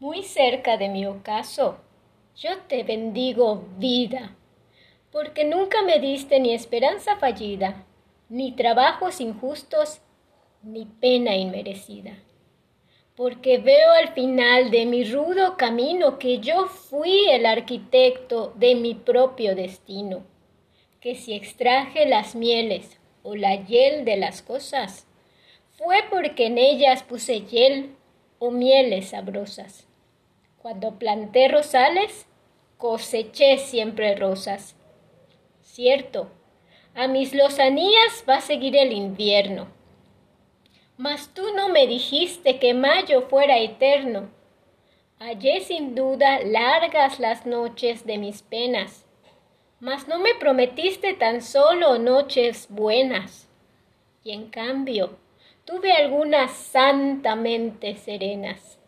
muy cerca de mi ocaso, yo te bendigo vida, porque nunca me diste ni esperanza fallida, ni trabajos injustos, ni pena inmerecida. Porque veo al final de mi rudo camino que yo fui el arquitecto de mi propio destino, que si extraje las mieles o la hiel de las cosas, fue porque en ellas puse hiel o mieles sabrosas. Cuando planté rosales, coseché siempre rosas. Cierto, a mis lozanías va a seguir el invierno. Mas tú no me dijiste que mayo fuera eterno. Hallé sin duda largas las noches de mis penas, mas no me prometiste tan solo noches buenas. Y en cambio, tuve algunas santamente serenas.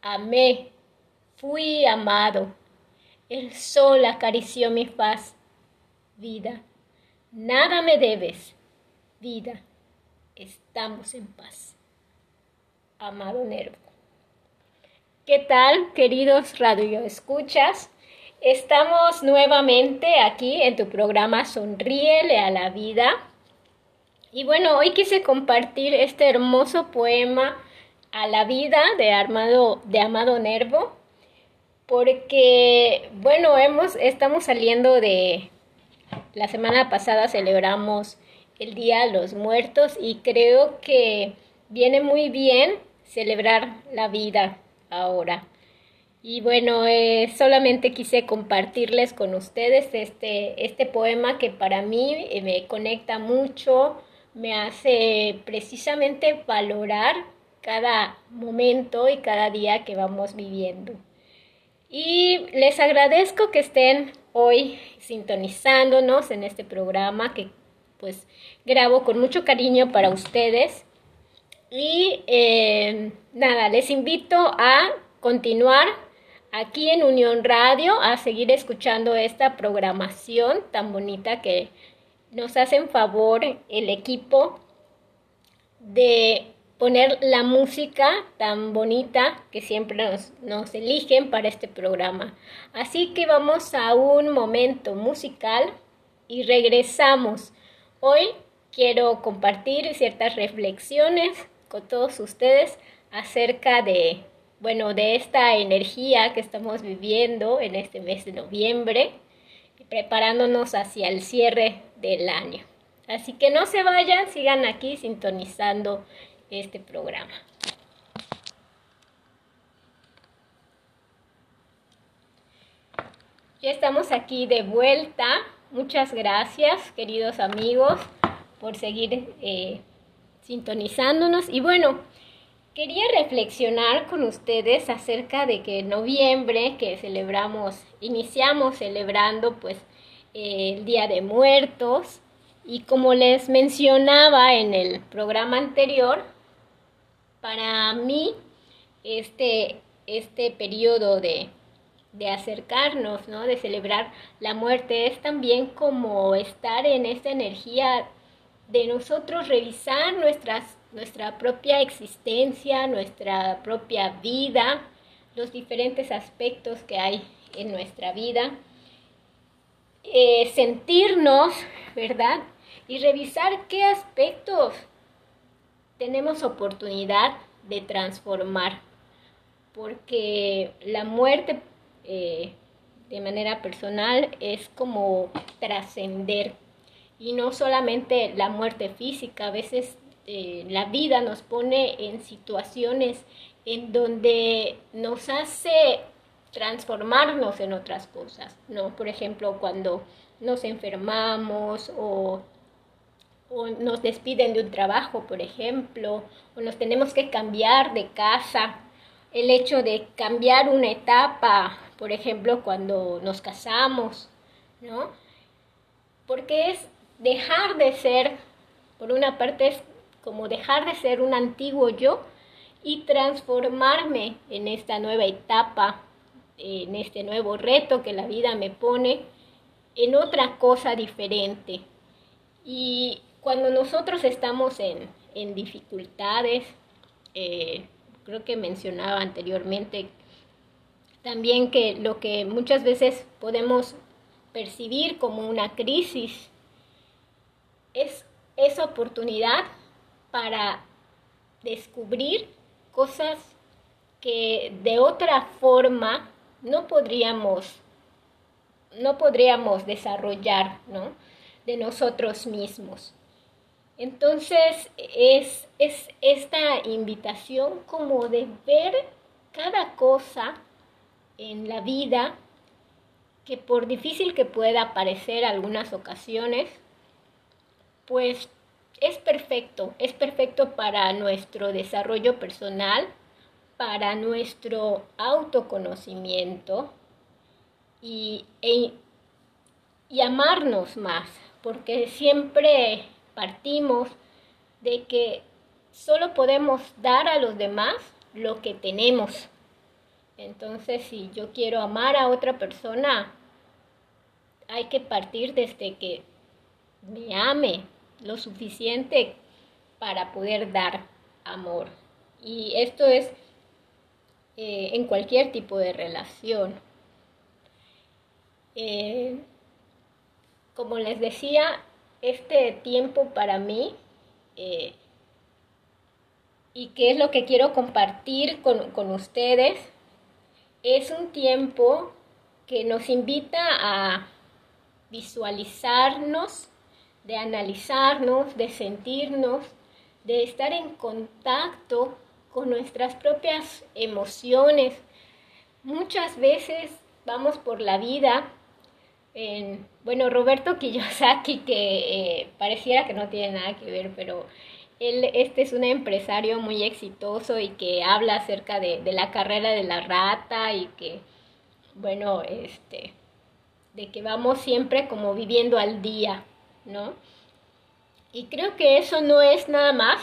Amé Fui amado. El sol acarició mi faz. Vida, nada me debes. Vida, estamos en paz. Amado Nervo. ¿Qué tal, queridos radioescuchas? Estamos nuevamente aquí en tu programa Sonríele a la vida. Y bueno, hoy quise compartir este hermoso poema a la vida de, de Amado Nervo porque, bueno, hemos, estamos saliendo de, la semana pasada celebramos el Día de los Muertos y creo que viene muy bien celebrar la vida ahora. Y bueno, eh, solamente quise compartirles con ustedes este, este poema que para mí eh, me conecta mucho, me hace precisamente valorar cada momento y cada día que vamos viviendo. Y les agradezco que estén hoy sintonizándonos en este programa que pues grabo con mucho cariño para ustedes. Y eh, nada, les invito a continuar aquí en Unión Radio, a seguir escuchando esta programación tan bonita que nos hacen favor el equipo de poner la música tan bonita que siempre nos, eligen para este programa. Así que vamos a un momento musical y regresamos. Hoy quiero compartir ciertas reflexiones con todos ustedes acerca de, bueno, de esta energía que estamos viviendo en este mes de noviembre y preparándonos hacia el cierre del año. Así que no se vayan, sigan aquí sintonizando este programa. Ya estamos aquí de vuelta. Muchas gracias, queridos amigos, por seguir eh, sintonizándonos. Y bueno, quería reflexionar con ustedes acerca de que en noviembre, que celebramos, iniciamos celebrando pues el Día de Muertos, y como les mencionaba en el programa anterior, para mí este, este periodo de, de acercarnos, ¿no? de celebrar la muerte, es también como estar en esta energía de nosotros revisar nuestras, nuestra propia existencia, nuestra propia vida, los diferentes aspectos que hay en nuestra vida, eh, sentirnos, ¿verdad? Y revisar qué aspectos tenemos oportunidad de transformar, porque la muerte eh, de manera personal es como trascender y no solamente la muerte física, a veces eh, la vida nos pone en situaciones en donde nos hace transformarnos en otras cosas, ¿no? Por ejemplo, cuando nos enfermamos o o nos despiden de un trabajo, por ejemplo, o nos tenemos que cambiar de casa. El hecho de cambiar una etapa, por ejemplo, cuando nos casamos, ¿no? Porque es dejar de ser, por una parte es como dejar de ser un antiguo yo y transformarme en esta nueva etapa, en este nuevo reto que la vida me pone, en otra cosa diferente. Y cuando nosotros estamos en, dificultades, eh, creo que mencionaba anteriormente también que lo que muchas veces podemos percibir como una crisis es esa oportunidad para descubrir cosas que de otra forma no podríamos no podríamos desarrollar ¿no? de nosotros mismos. Entonces es, es esta invitación como de ver cada cosa en la vida que por difícil que pueda parecer algunas ocasiones, pues es perfecto, es perfecto para nuestro desarrollo personal, para nuestro autoconocimiento y, e, y amarnos más, porque siempre partimos de que solo podemos dar a los demás lo que tenemos. Entonces, si yo quiero amar a otra persona, hay que partir desde que me ame lo suficiente para poder dar amor. Y esto es eh, en cualquier tipo de relación. Eh, como les decía, este tiempo para mí eh, y qué es lo que quiero compartir con, con ustedes es un tiempo que nos invita a visualizarnos, de analizarnos, de sentirnos, de estar en contacto con nuestras propias emociones. Muchas veces vamos por la vida en, bueno, Roberto Kiyosaki, que eh, pareciera que no tiene nada que ver, pero él, este es un empresario muy exitoso y que habla acerca de, de la carrera de la rata y que, bueno, este, de que vamos siempre como viviendo al día, ¿no? Y creo que eso no es nada más.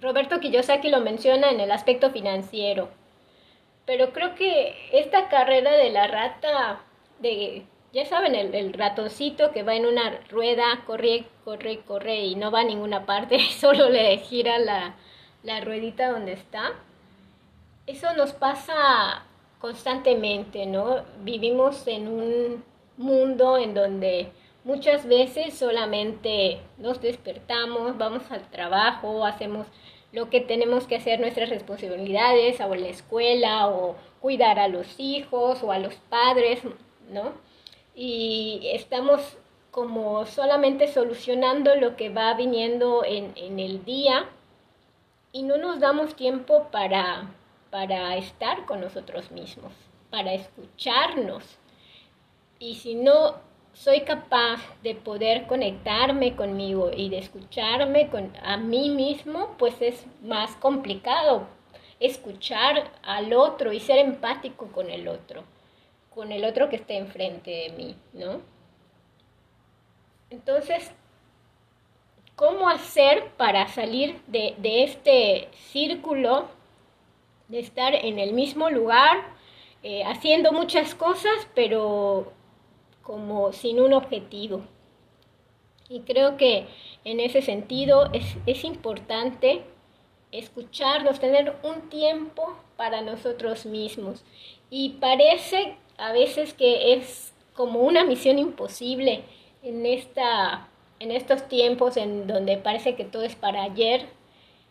Roberto Kiyosaki lo menciona en el aspecto financiero. Pero creo que esta carrera de la rata, de ya saben, el, ratoncito que va en una rueda, corre, corre, corre y no va a ninguna parte, solo le gira la, la ruedita donde está. Eso nos pasa constantemente, ¿no? Vivimos en un mundo en donde muchas veces solamente nos despertamos, vamos al trabajo, hacemos lo que tenemos que hacer, nuestras responsabilidades, o la escuela, o cuidar a los hijos, o a los padres, ¿no? Y estamos como solamente solucionando lo que va viniendo en, en el día y no nos damos tiempo para, para estar con nosotros mismos, para escucharnos. Y si no soy capaz de poder conectarme conmigo y de escucharme con, a mí mismo, pues es más complicado escuchar al otro y ser empático con el otro con el otro que esté enfrente de mí, ¿no? Entonces, ¿cómo hacer para salir de, este círculo de estar en el mismo lugar, eh, haciendo muchas cosas, pero como sin un objetivo? Y creo que en ese sentido es, es importante escucharnos, tener un tiempo para nosotros mismos. Y parece a veces que es como una misión imposible en, esta, en estos tiempos en donde parece que todo es para ayer,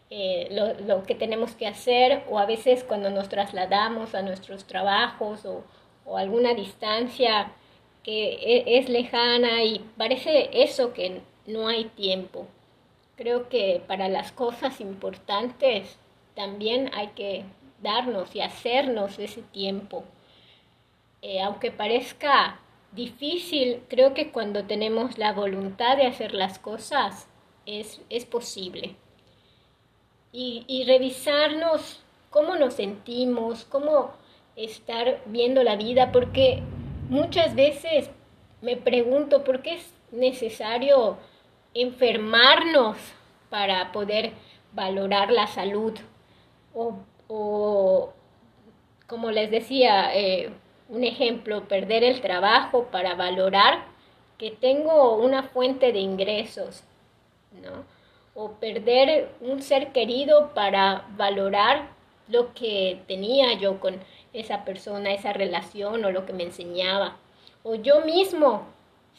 eh, lo, que tenemos que hacer, o a veces cuando nos trasladamos a nuestros trabajos o, o alguna distancia que e, es lejana y parece eso que no hay tiempo. Creo que para las cosas importantes también hay que darnos y hacernos ese tiempo. Eh, aunque parezca difícil, creo que cuando tenemos la voluntad de hacer las cosas es, es posible. Y, y revisarnos cómo nos sentimos, cómo estar viendo la vida, porque muchas veces me pregunto por qué es necesario enfermarnos para poder valorar la salud o, o como les decía, eh, un ejemplo, perder el trabajo para valorar que tengo una fuente de ingresos, ¿no? O perder un ser querido para valorar lo que tenía yo con esa persona, esa relación o lo que me enseñaba. O yo mismo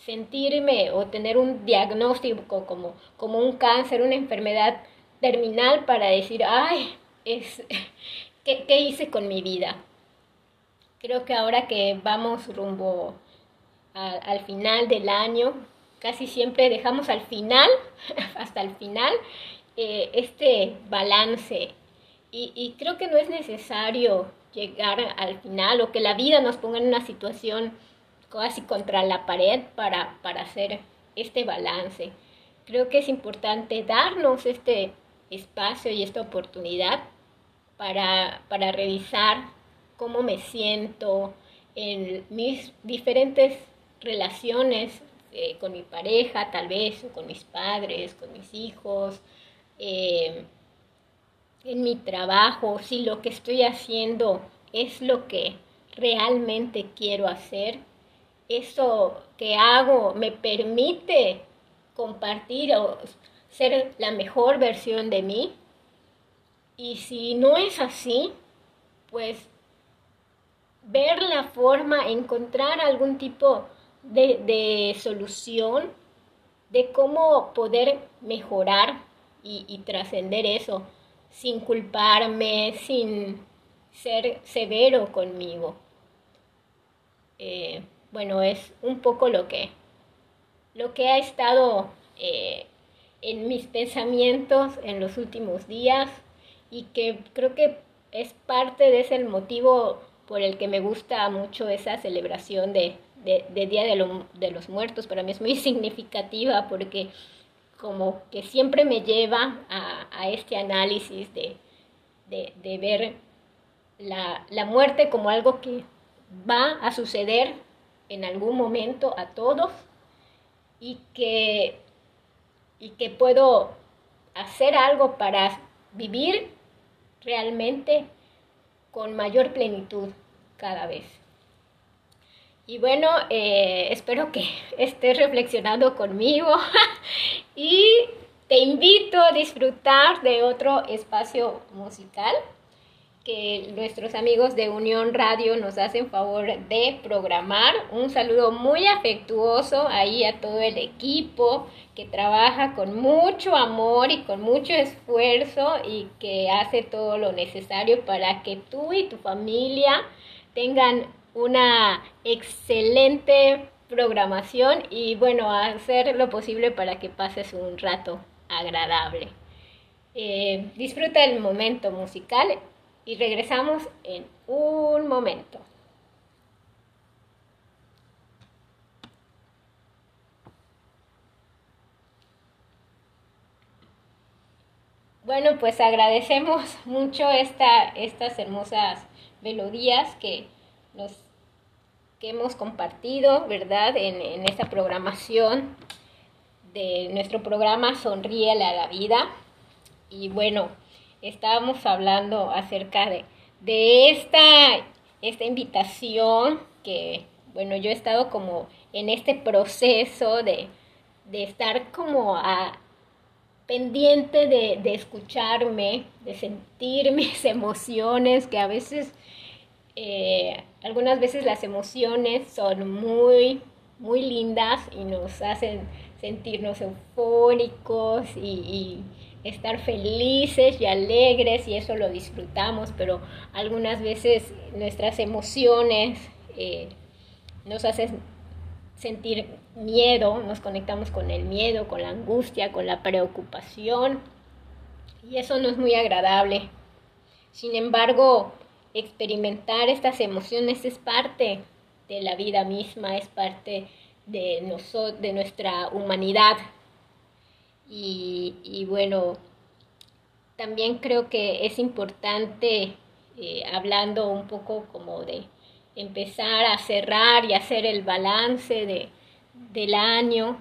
sentirme o tener un diagnóstico como, como un cáncer, una enfermedad terminal para decir, ay, es, ¿qué, ¿qué hice con mi vida? Creo que ahora que vamos rumbo al final del año, casi siempre dejamos al final, hasta el final, eh, este balance. Y, creo que no es necesario llegar al final o que la vida nos ponga en una situación casi contra la pared para, para hacer este balance. Creo que es importante darnos este espacio y esta oportunidad para, para revisar cómo me siento en mis diferentes relaciones eh, con mi pareja, tal vez, o con mis padres, con mis hijos, eh, en mi trabajo, si lo que estoy haciendo es lo que realmente quiero hacer, eso que hago me permite compartir o ser la mejor versión de mí. Y si no es así, pues ver la forma, encontrar algún tipo de, solución, de cómo poder mejorar y, trascender eso sin culparme, sin ser severo conmigo. Eh, bueno, es un poco lo que, lo que ha estado eh, en mis pensamientos en los últimos días y que creo que es parte de ese motivo por el que me gusta mucho esa celebración de, de, Día de, los Muertos. Para mí es muy significativa porque como que siempre me lleva a, este análisis de, ver la, la, muerte como algo que va a suceder en algún momento a todos y que, y que puedo hacer algo para vivir realmente con mayor plenitud cada vez. Y bueno, eh, espero que estés reflexionando conmigo y te invito a disfrutar de otro espacio musical que nuestros amigos de Unión Radio nos hacen favor de programar. Un saludo muy afectuoso ahí a todo el equipo que trabaja con mucho amor y con mucho esfuerzo y que hace todo lo necesario para que tú y tu familia tengan una excelente programación y bueno, hacer lo posible para que pases un rato agradable. Eh, disfruta el momento musical y regresamos en un momento. Bueno, pues agradecemos mucho esta, estas hermosas melodías que, nos, que hemos compartido, ¿verdad? En, esta programación de nuestro programa Sonríe a la Vida. Y bueno, estábamos hablando acerca de, de esta, esta invitación que, bueno, yo he estado como en este proceso de, de estar como a, pendiente de, de, escucharme, de sentir mis emociones, que a veces, eh, algunas veces las emociones son muy, muy lindas y nos hacen sentirnos eufóricos y, estar felices y alegres y eso lo disfrutamos, pero algunas veces nuestras emociones eh, nos hacen sentir miedo, nos conectamos con el miedo, con la angustia, con la preocupación y eso no es muy agradable. Sin embargo, experimentar estas emociones es parte de la vida misma, es parte de, de nuestra humanidad. Y, bueno, también creo que es importante, eh, hablando un poco como de empezar a cerrar y hacer el balance de, del año,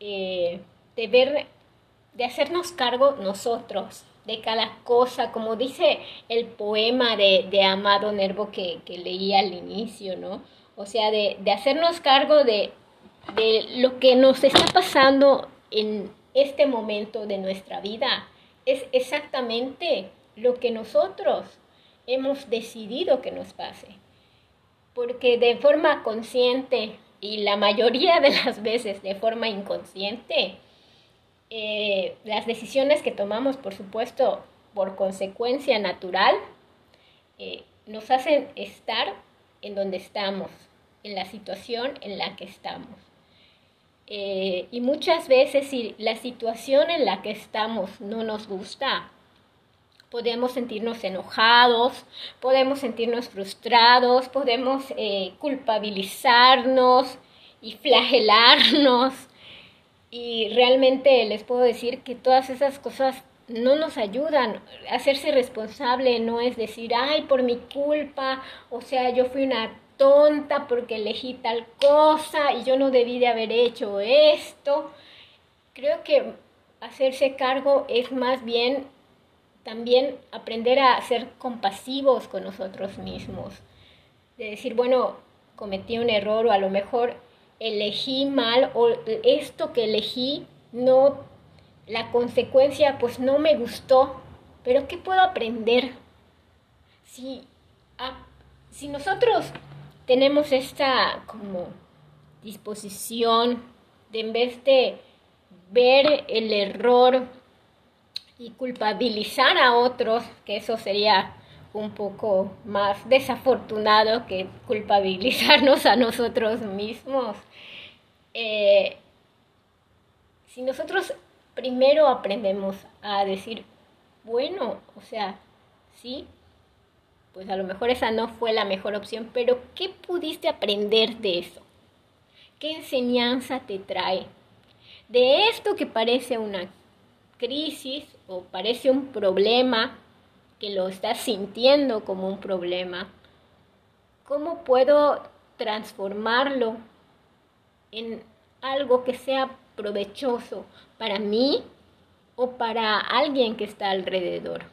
eh, de ver, de hacernos cargo nosotros de cada cosa, como dice el poema de, de Amado Nervo que, que, leí al inicio, ¿no? O sea, de, de hacernos cargo de, de lo que nos está pasando en este momento de nuestra vida. Es exactamente lo que nosotros hemos decidido que nos pase. Porque de forma consciente y la mayoría de las veces de forma inconsciente, eh, las decisiones que tomamos, por supuesto, por consecuencia natural, eh, nos hacen estar en donde estamos, en la situación en la que estamos. Eh, y muchas veces si la situación en la que estamos no nos gusta, podemos sentirnos enojados, podemos sentirnos frustrados, podemos eh, culpabilizarnos y flagelarnos. Y realmente les puedo decir que todas esas cosas no nos ayudan. Hacerse responsable no es decir, ay, por mi culpa, o sea, yo fui una tonta porque elegí tal cosa y yo no debí de haber hecho esto. Creo que hacerse cargo es más bien también aprender a ser compasivos con nosotros mismos. De decir, bueno, cometí un error o a lo mejor elegí mal o esto que elegí no, la consecuencia pues no me gustó, pero ¿qué puedo aprender? Si, si nosotros tenemos esta como disposición de en vez de ver el error y culpabilizar a otros, que eso sería un poco más desafortunado que culpabilizarnos a nosotros mismos. Eh, si nosotros primero aprendemos a decir, bueno, o sea, sí, pues a lo mejor esa no fue la mejor opción, pero ¿qué pudiste aprender de eso? ¿Qué enseñanza te trae? De esto que parece una crisis o parece un problema, que lo estás sintiendo como un problema, ¿cómo puedo transformarlo en algo que sea provechoso para mí o para alguien que está alrededor?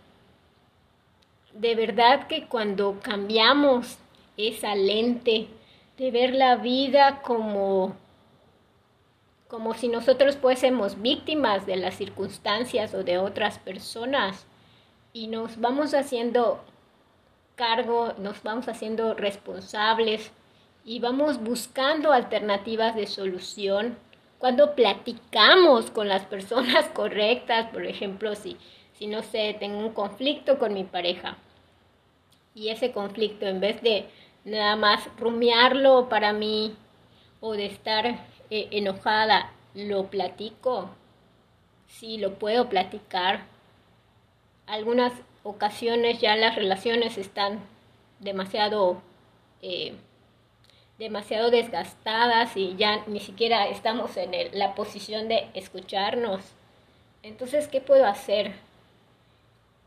De verdad que cuando cambiamos esa lente de ver la vida como como si nosotros fuésemos víctimas de las circunstancias o de otras personas y nos vamos haciendo cargo, nos vamos haciendo responsables y vamos buscando alternativas de solución. Cuando platicamos con las personas correctas, por ejemplo, si, si no sé, tengo un conflicto con mi pareja, y ese conflicto, en vez de nada más rumiarlo para mí o de estar eh, enojada, lo platico. Sí, lo puedo platicar. Algunas ocasiones ya las relaciones están demasiado, eh, demasiado desgastadas y ya ni siquiera estamos en la posición de escucharnos. Entonces, ¿qué puedo hacer?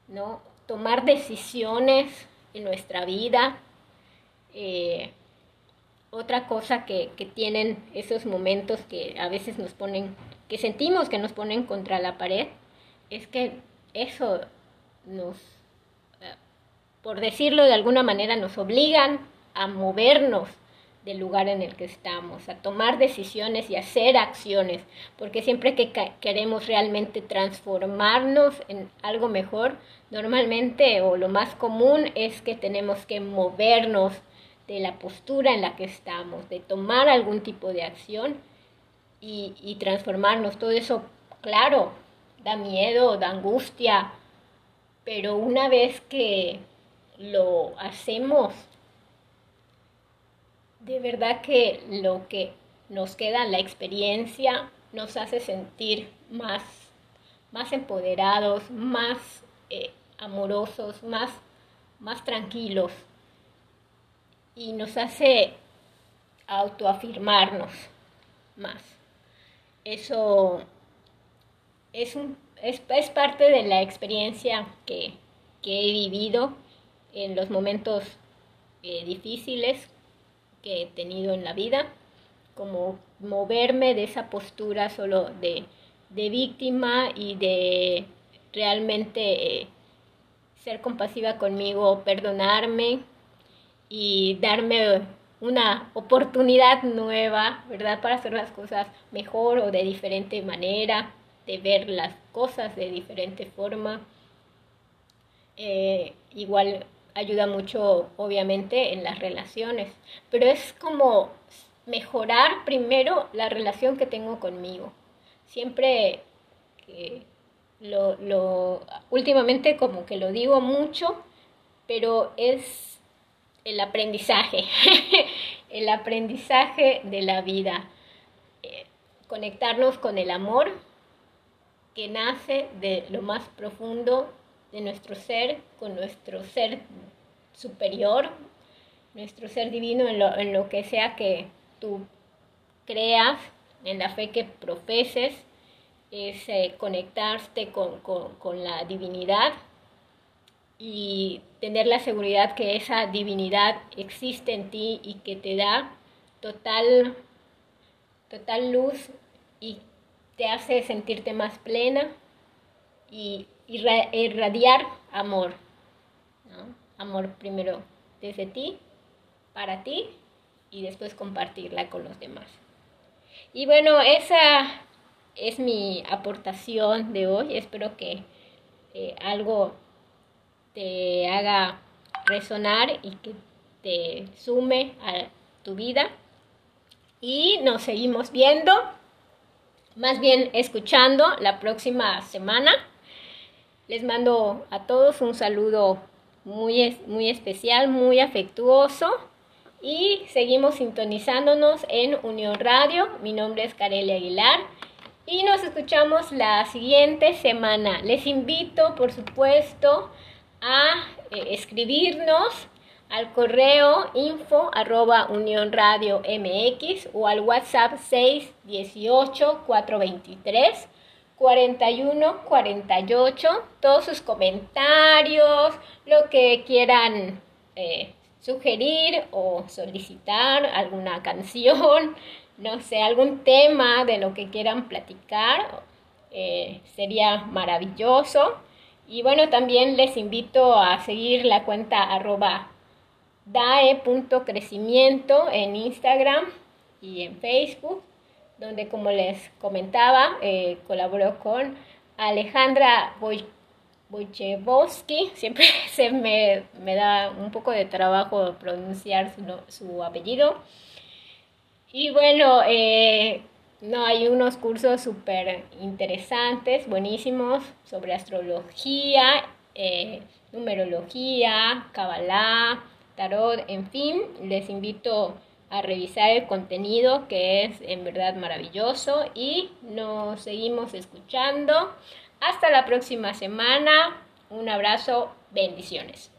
¿No? Tomar decisiones en nuestra vida. Eh, otra cosa que, que, tienen esos momentos que a veces nos ponen, que sentimos que nos ponen contra la pared, es que eso nos, eh, por decirlo de alguna manera, nos obligan a movernos del lugar en el que estamos, a tomar decisiones y hacer acciones, porque siempre que queremos realmente transformarnos en algo mejor, normalmente o lo más común es que tenemos que movernos de la postura en la que estamos, de tomar algún tipo de acción y, y transformarnos. Todo eso, claro, da miedo, da angustia, pero una vez que lo hacemos, de verdad que lo que nos queda, la experiencia, nos hace sentir más, más empoderados, más eh, amorosos, más, más tranquilos y nos hace autoafirmarnos más. Eso es, un, es, parte de la experiencia que, he vivido en los momentos eh, difíciles que he tenido en la vida, como moverme de esa postura solo de, víctima y de realmente eh, ser compasiva conmigo, perdonarme y darme una oportunidad nueva, ¿verdad? Para hacer las cosas mejor o de diferente manera, de ver las cosas de diferente forma. Eh, igual ayuda mucho, obviamente, en las relaciones, pero es como mejorar primero la relación que tengo conmigo. Siempre lo, lo, últimamente como que lo digo mucho, pero es el aprendizaje, el aprendizaje de la vida, eh, conectarnos con el amor que nace de lo más profundo de nuestro ser, con nuestro ser superior, nuestro ser divino en lo, en lo que sea que tú creas, en la fe que profeses, es conectarte con, con la divinidad y tener la seguridad que esa divinidad existe en ti y que te da total, total luz y te hace sentirte más plena y irradiar amor. Amor primero desde ti, para ti y después compartirla con los demás. Y bueno, esa es mi aportación de hoy. Espero que eh, algo te haga resonar y que te sume a tu vida. Y nos seguimos viendo, más bien escuchando la próxima semana. Les mando a todos un saludo muy, muy especial, muy afectuoso. Y seguimos sintonizándonos en Unión Radio. Mi nombre es Carelia Aguilar y nos escuchamos la siguiente semana. Les invito, por supuesto, a eh, escribirnos al correo info arroba unión radio mx o al WhatsApp 618 423 41 48 todos sus comentarios, lo que quieran eh, sugerir o solicitar, alguna canción, no sé, algún tema de lo que quieran platicar, eh, sería maravilloso. Y bueno, también les invito a seguir la cuenta arroba dae.crecimiento en Instagram y en Facebook, donde como les comentaba, eh, colaboro con Alejandra Wojciechowski, siempre se me, da un poco de trabajo pronunciar su, su apellido. Y bueno, eh, no, hay unos cursos súper interesantes, buenísimos, sobre astrología, eh, numerología, cabalá, tarot, en fin, les invito a revisar el contenido que es en verdad maravilloso y nos seguimos escuchando. Hasta la próxima semana. Un abrazo, bendiciones.